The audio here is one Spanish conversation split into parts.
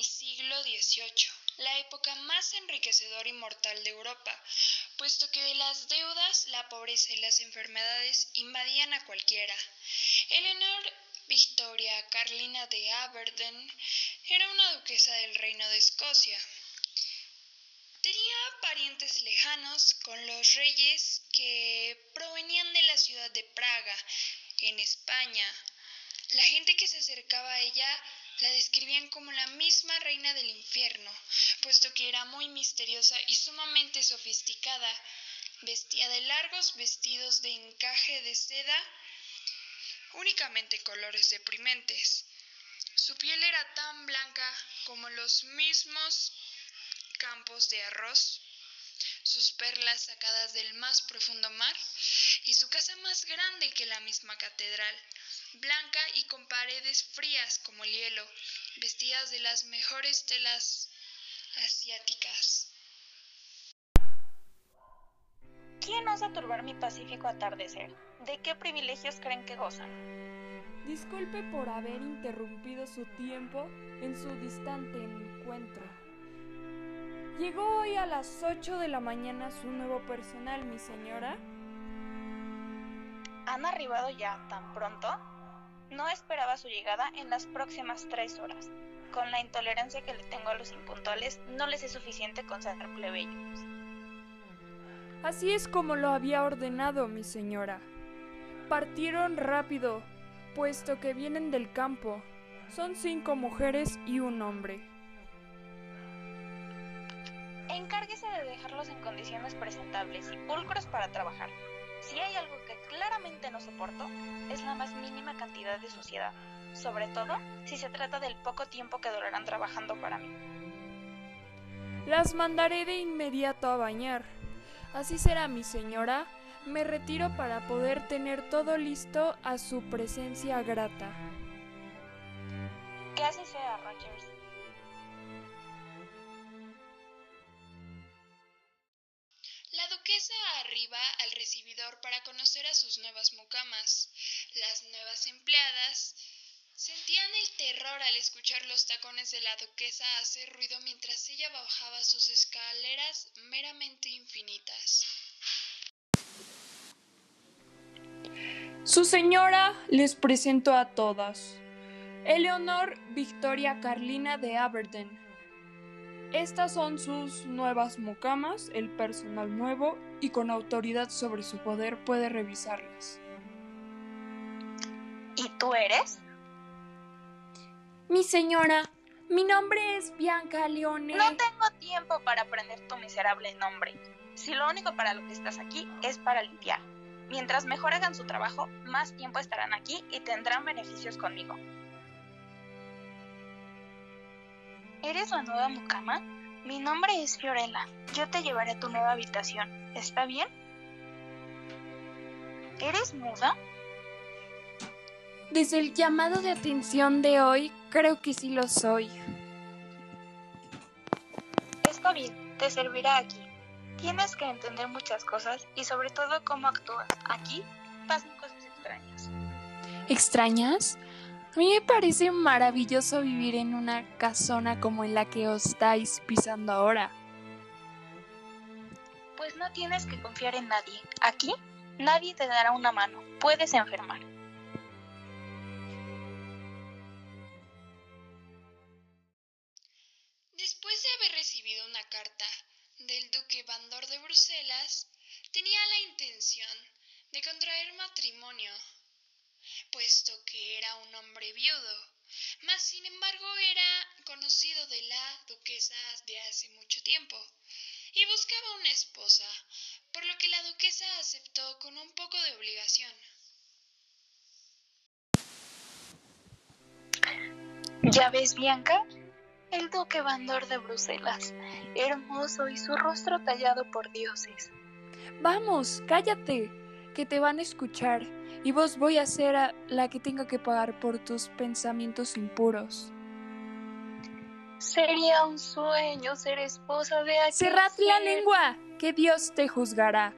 el siglo XVIII, la época más enriquecedora y mortal de Europa, puesto que las deudas, la pobreza y las enfermedades invadían a cualquiera. Eleanor Victoria Carlina de Aberdeen era una duquesa del Reino de Escocia. Tenía parientes lejanos con los reyes que provenían de la ciudad de Praga, en España. La gente que se acercaba a ella la describían como la misma reina del infierno, puesto que era muy misteriosa y sumamente sofisticada. Vestía de largos vestidos de encaje de seda, únicamente colores deprimentes. Su piel era tan blanca como los mismos campos de arroz, sus perlas sacadas del más profundo mar, y su casa más grande que la misma catedral, blanca y con paredes frías como el hielo, vestidas de las mejores telas asiáticas. ¿Quién osa turbar mi pacífico atardecer? ¿De qué privilegios creen que gozan? Disculpe por haber interrumpido su tiempo en su distante encuentro. Llegó hoy a las 8 de la mañana su nuevo personal, mi señora. ¿Han arribado ya tan pronto? No esperaba su llegada en las próximas tres horas. Con la intolerancia que le tengo a los impuntuales, no les es suficiente con ser plebeyos. Así es como lo había ordenado mi señora. Partieron rápido, puesto que vienen del campo. Son cinco mujeres y un hombre. Encárguese de dejarlos en condiciones presentables y pulcros para trabajar. Si hay algo que claramente no soporto, es la más mínima cantidad de suciedad, sobre todo si se trata del poco tiempo que durarán trabajando para mí. Las mandaré de inmediato a bañar. Así será, mi señora. Me retiro para poder tener todo listo a su presencia grata. Que así sea, Rogers. Arriba al recibidor para conocer a sus nuevas mucamas. Las nuevas empleadas sentían el terror al escuchar los tacones de la duquesa hacer ruido mientras ella bajaba sus escaleras meramente infinitas. Su señora les presento a todas. Eleonor Victoria Carlina de Aberdeen. Estas son sus nuevas mucamas, el personal nuevo y con autoridad sobre su poder puede revisarlas. ¿Y tú eres? Mi señora, mi nombre es Bianca Leone. No tengo tiempo para aprender tu miserable nombre. Si lo único para lo que estás aquí es para limpiar. Mientras mejor hagan su trabajo, más tiempo estarán aquí y tendrán beneficios conmigo. ¿Eres la nueva mucama? Mi nombre es Fiorella. Yo te llevaré a tu nueva habitación. ¿Está bien? ¿Eres muda? Desde el llamado de atención de hoy, creo que sí lo soy. Está bien, te servirá aquí. Tienes que entender muchas cosas y sobre todo cómo actúas. Aquí pasan cosas extrañas. ¿Extrañas? A mí me parece maravilloso vivir en una casona como en la que os estáis pisando ahora. Pues no tienes que confiar en nadie. Aquí nadie te dará una mano. Puedes enfermar. Después de haber recibido una carta del duque Bandor de Bruselas, tenía la intención de contraer matrimonio, puesto que era un hombre viudo, mas sin embargo era conocido de la duquesa de hace mucho tiempo, y buscaba una esposa, por lo que la duquesa aceptó con un poco de obligación. ¿Ya ves, Bianca? El duque Bandor de Bruselas, hermoso y su rostro tallado por dioses. Vamos, cállate, que te van a escuchar, y vos voy a ser a la que tenga que pagar por tus pensamientos impuros. Sería un sueño ser esposa de aquel ¡Cerrad la lengua! Que Dios te juzgará.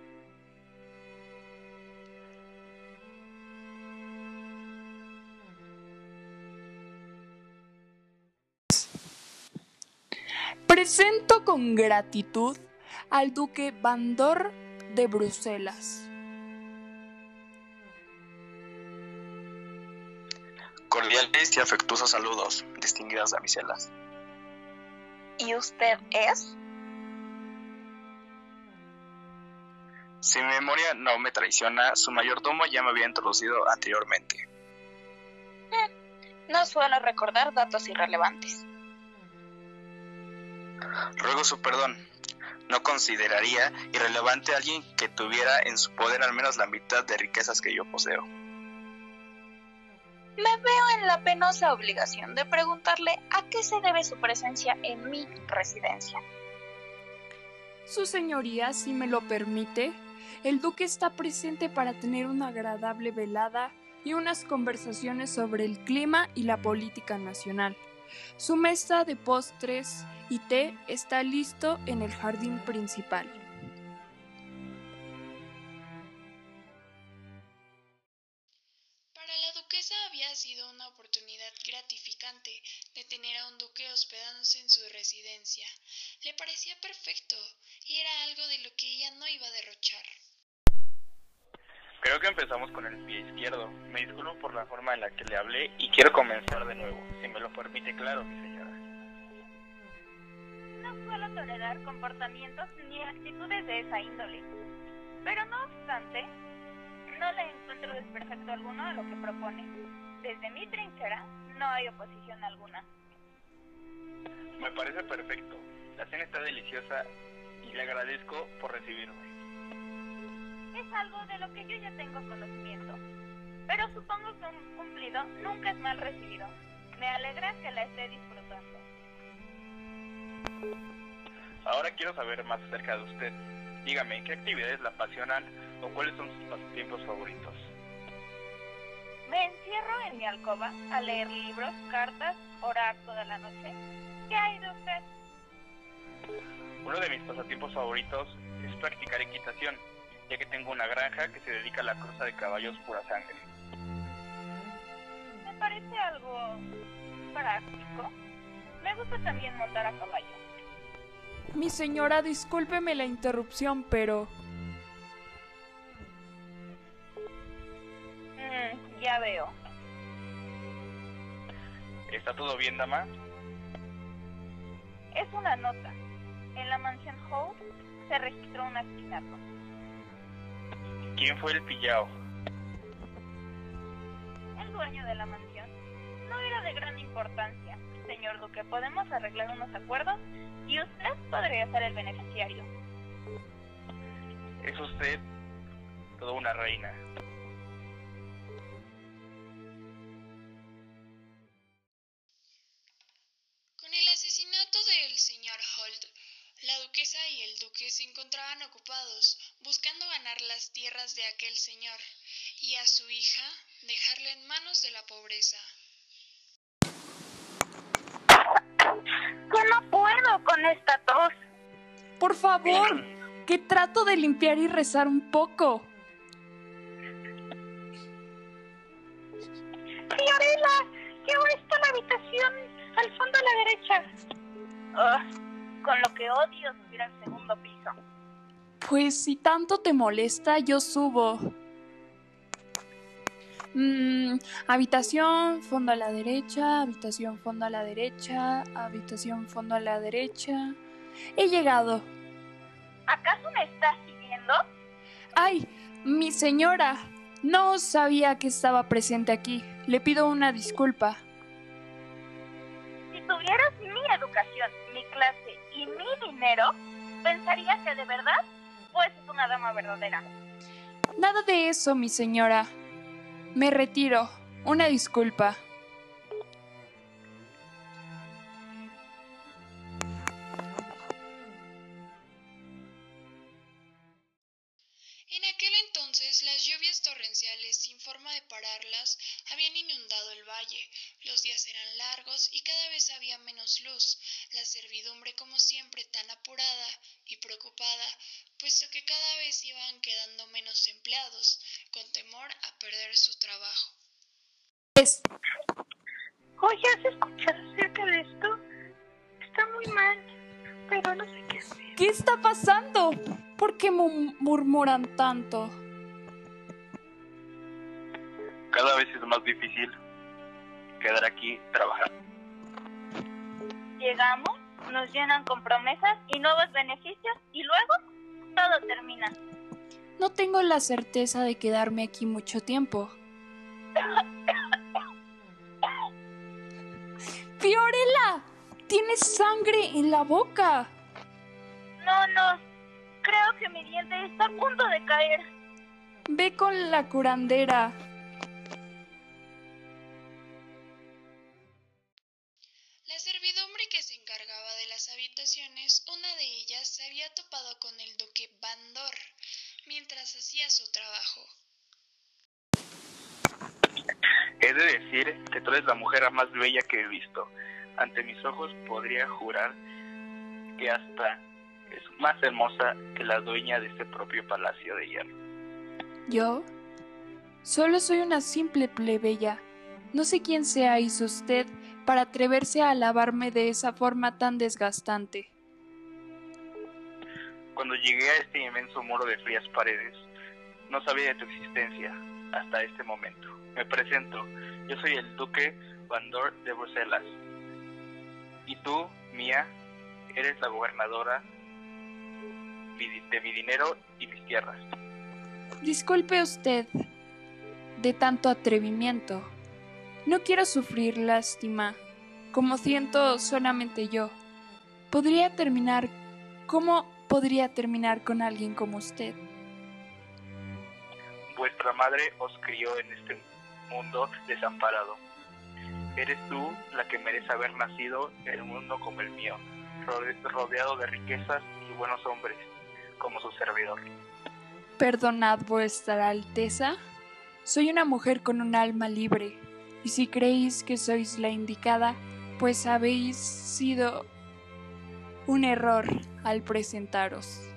Presento con gratitud al duque Bandor de Bruselas. Cordiales y afectuosos saludos, distinguidas damiselas. ¿Y usted es? Si mi memoria no me traiciona, su mayordomo ya me había introducido anteriormente. No suelo recordar datos irrelevantes. Ruego su perdón. No consideraría irrelevante a alguien que tuviera en su poder al menos la mitad de riquezas que yo poseo. Me veo en la penosa obligación de preguntarle a qué se debe su presencia en mi residencia. Su señoría, si me lo permite, el duque está presente para tener una agradable velada y unas conversaciones sobre el clima y la política nacional. Su mesa de postres y té está listo en el jardín principal. Ella no iba a derrochar. Creo que empezamos con el pie izquierdo. Me disculpo por la forma en la que le hablé y quiero comenzar de nuevo, si me lo permite, claro, mi señora. No suelo tolerar comportamientos ni actitudes de esa índole. Pero no obstante, no le encuentro desperfecto alguno a lo que propone. Desde mi trinchera no hay oposición alguna. Me parece perfecto. La cena está deliciosa y le agradezco por recibirme. Es algo de lo que yo ya tengo conocimiento. Pero supongo que un cumplido nunca es mal recibido. Me alegra que la esté disfrutando. Ahora quiero saber más acerca de usted. Dígame, ¿qué actividades la apasionan o cuáles son sus pasatiempos favoritos? Me encierro en mi alcoba a leer libros, cartas, orar toda la noche. ¿Qué hay de usted? Uno de mis pasatiempos favoritos es practicar equitación, ya que tengo una granja que se dedica a la cruza de caballos pura sangre. Me parece algo práctico. Me gusta también montar a caballo. Mi señora, discúlpeme la interrupción, pero Mm, ya veo. ¿Está todo bien, dama? Es una nota. En la mansión Howe se registró un asesinato. ¿Quién fue el pillao? El dueño de la mansión no era de gran importancia. Señor Duque, podemos arreglar unos acuerdos y usted podría ser el beneficiario. Es usted toda una reina. Las tierras de aquel señor y a su hija dejarla en manos de la pobreza. Yo no puedo con esta tos. por favor, que trato de limpiar y rezar un poco. Fiorella, ¿qué hora está la habitación al fondo a la derecha? Ah, con lo que odio subir al segundo piso. Pues si tanto te molesta, yo subo. Mm, habitación, fondo a la derecha, habitación, fondo a la derecha, habitación, fondo a la derecha. He llegado. ¿Acaso me estás siguiendo? ¡Ay! Mi señora. No sabía que estaba presente aquí. Le pido una disculpa. Si tuvieras mi educación, mi clase y mi dinero, pensaría que de verdad verdadera. Nada de eso, mi señora. Me retiro. Una disculpa. Oye, ¿has escuchado acerca de esto? Está muy mal. está pasando? ¿Por qué murmuran tanto? Cada vez es más difícil quedar aquí trabajando. Llegamos, nos llenan con promesas y nuevos beneficios y luego todo termina. No tengo la certeza de quedarme aquí mucho tiempo. Fiorella, tienes sangre en la boca. No, no. Creo que mi diente está a punto de caer. Ve con la curandera. La servidumbre que se encargaba de las habitaciones, una de ellas se había topado con el duque Bandor mientras hacía su trabajo. He de decir que tú eres la mujer más bella que he visto. Ante mis ojos podría jurar que hasta es más hermosa que la dueña de este propio palacio de hierro. ¿Yo? Solo soy una simple plebeya. No sé quién seáis usted para atreverse a alabarme de esa forma tan desgastante. Cuando llegué a este inmenso muro de frías paredes, no sabía de tu existencia hasta este momento. Me presento, yo soy el duque Bandor de Bruselas. Y tú, Mía, eres la gobernadora de mi dinero y mis tierras. Disculpe usted de tanto atrevimiento. No quiero sufrir lástima, como siento solamente yo. Podría terminar ¿Cómo podría terminar con alguien como usted? Vuestra madre os crió en este mundo desamparado. Eres tú la que merece haber nacido en un mundo como el mío, rodeado de riquezas y buenos hombres, como su servidor. Perdonad, vuestra Alteza. Soy una mujer con un alma libre, y si creéis que sois la indicada, pues habéis sido un error al presentaros.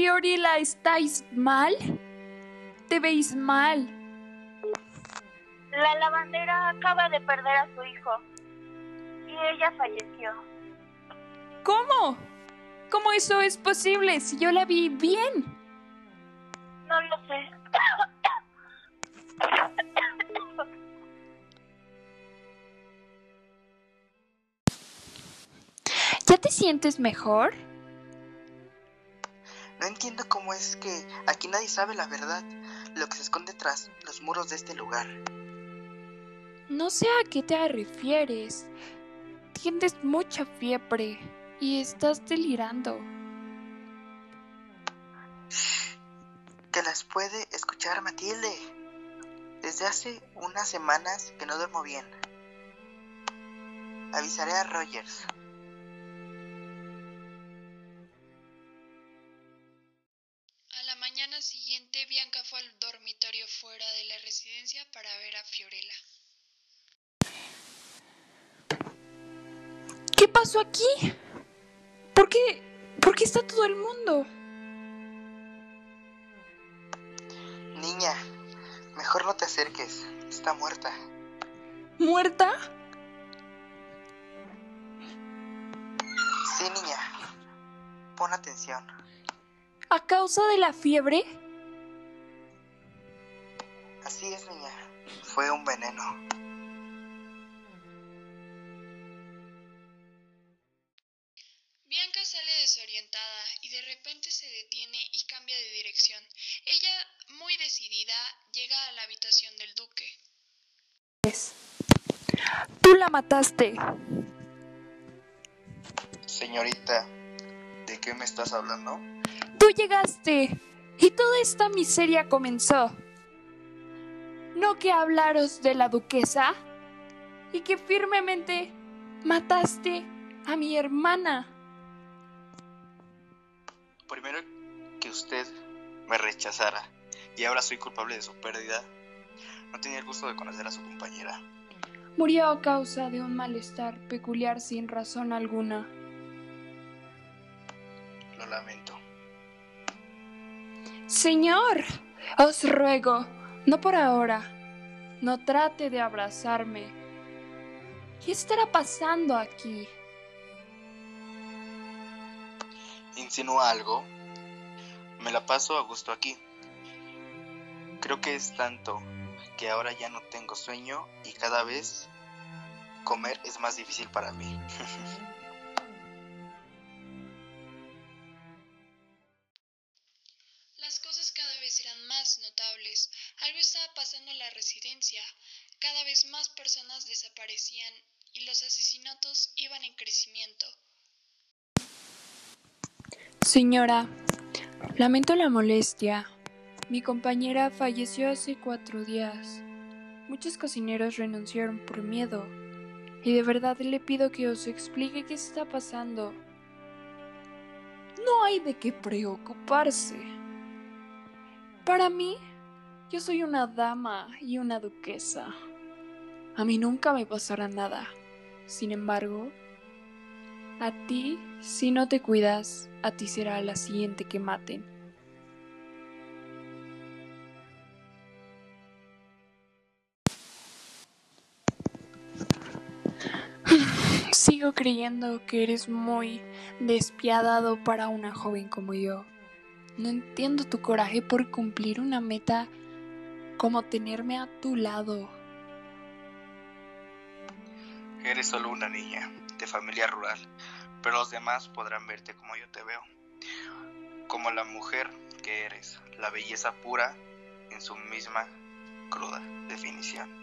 Fiorella, ¿estáis mal? Te veis mal. La lavandera acaba de perder a su hijo y ella falleció. ¿Cómo? ¿Cómo eso es posible si yo la vi bien? No lo sé. ¿Ya te sientes mejor? No entiendo cómo es que aquí nadie sabe la verdad, lo que se esconde tras los muros de este lugar. No sé a qué te refieres. Tienes mucha fiebre y estás delirando. Que las puede escuchar Matilde. Desde hace unas semanas que no duermo bien. Avisaré a Rogers. Niña, mejor no te acerques. Está muerta. ¿Muerta? Sí, niña. Pon atención. ¿A causa de la fiebre? Así es, niña. Fue un veneno. Llega a la habitación del duque. Tú la mataste. Señorita, ¿de qué me estás hablando? Tú llegaste y toda esta miseria comenzó. ¿No que hablaros de la duquesa? Y que firmemente mataste a mi hermana. Primero que usted me rechazara y ahora soy culpable de su pérdida, no tenía el gusto de conocer a su compañera. Murió a causa de un malestar peculiar sin razón alguna. lamento. Señor, os ruego, no por ahora, no trate de abrazarme. ¿Qué estará pasando aquí? ¿Insinúa algo? Me la paso a gusto aquí. Creo que es tanto que ahora ya no tengo sueño y cada vez comer es más difícil para mí. Las cosas cada vez eran más notables. Algo estaba pasando en la residencia. Cada vez más personas desaparecían y los asesinatos iban en crecimiento. Señora, lamento la molestia. Mi compañera falleció hace cuatro días. Muchos cocineros renunciaron por miedo. Y de verdad le pido que os explique qué está pasando. No hay de qué preocuparse. Para mí, yo soy una dama y una duquesa. A mí nunca me pasará nada. Sin embargo, a ti, si no te cuidas, a ti será la siguiente que maten. Sigo creyendo que eres muy despiadado para una joven como yo. No entiendo tu coraje por cumplir una meta como tenerme a tu lado. Eres solo una niña de familia rural, pero los demás podrán verte como yo te veo. Como la mujer que eres, la belleza pura en su misma cruda definición.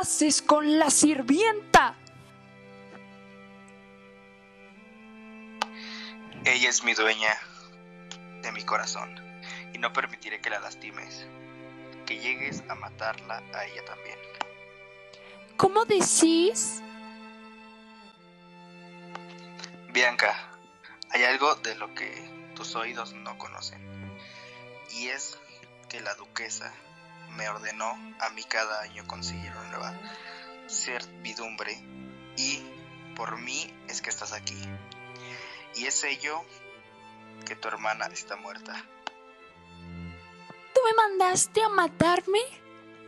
Haces con la sirvienta? Ella es mi dueña de mi corazón y no permitiré que la lastimes, que llegues a matarla a ella también. ¿Cómo decís? Bianca, hay algo de lo que tus oídos no conocen y es que la duquesa me ordenó a mí cada año conseguir una nueva servidumbre y por mí es que estás aquí. Y es ello que tu hermana está muerta. ¿Tú me mandaste a matarme?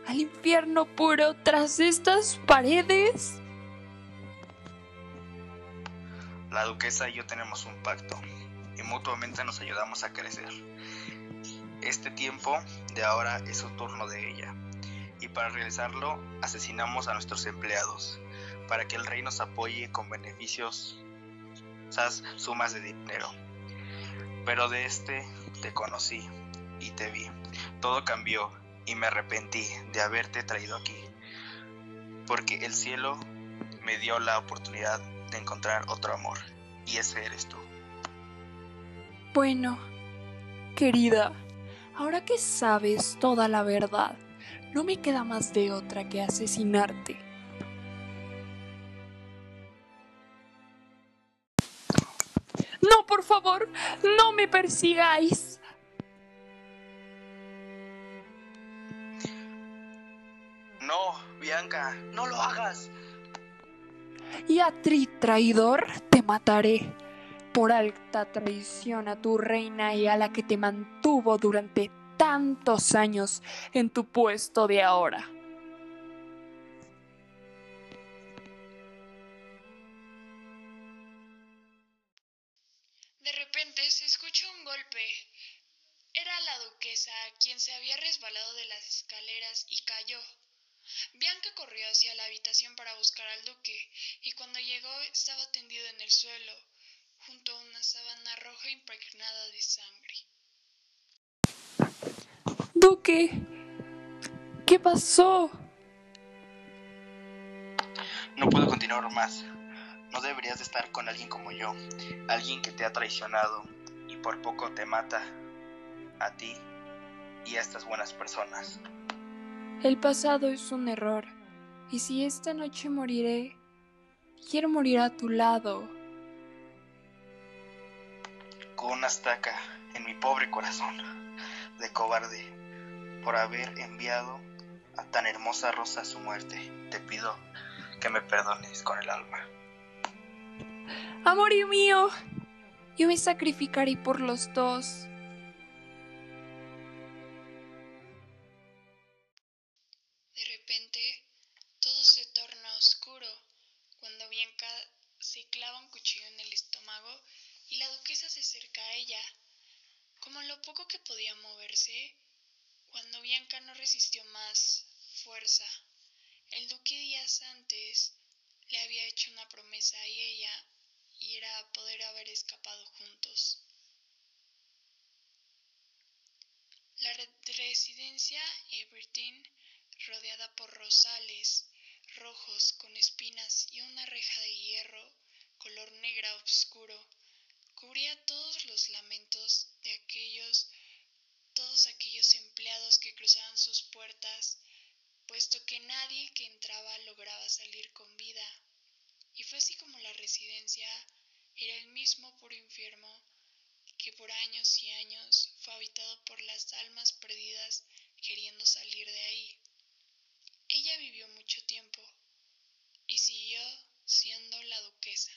¿Al infierno puro tras estas paredes? La duquesa y yo tenemos un pacto y mutuamente nos ayudamos a crecer. Este tiempo de ahora es su turno de ella y para realizarlo asesinamos a nuestros empleados para que el rey nos apoye con beneficios, esas sumas de dinero. Pero de este te conocí y te vi. Todo cambió y me arrepentí de haberte traído aquí, porque el cielo me dio la oportunidad de encontrar otro amor y ese eres tú. Bueno, querida, ahora que sabes toda la verdad, no me queda más de otra que asesinarte. No, por favor, no me persigáis. No, Bianca, no lo hagas. Y a ti, traidor, te mataré por alta traición a tu reina y a la que te mantuvo durante tantos años en tu puesto de ahora. Impregnada de sangre. Duque, ¿qué pasó? No puedo continuar más. No deberías de estar con alguien como yo, alguien que te ha traicionado y por poco te mata a ti y a estas buenas personas. El pasado es un error, y si esta noche moriré, quiero morir a tu lado. Una estaca en mi pobre corazón de cobarde por haber enviado a tan hermosa Rosa a su muerte. Te pido que me perdones con el alma. Amor mío, yo me sacrificaré por los dos. Residencia Everton, rodeada por rosales rojos con espinas y una reja de hierro color negra oscuro, cubría todos los lamentos de aquellos todos aquellos empleados que cruzaban sus puertas, puesto que nadie que entraba lograba salir con vida. Y fue así como la residencia era el mismo puro infierno que por años y años fue habitado por las almas perdidas queriendo salir de ahí. Ella vivió mucho tiempo y siguió siendo la duquesa.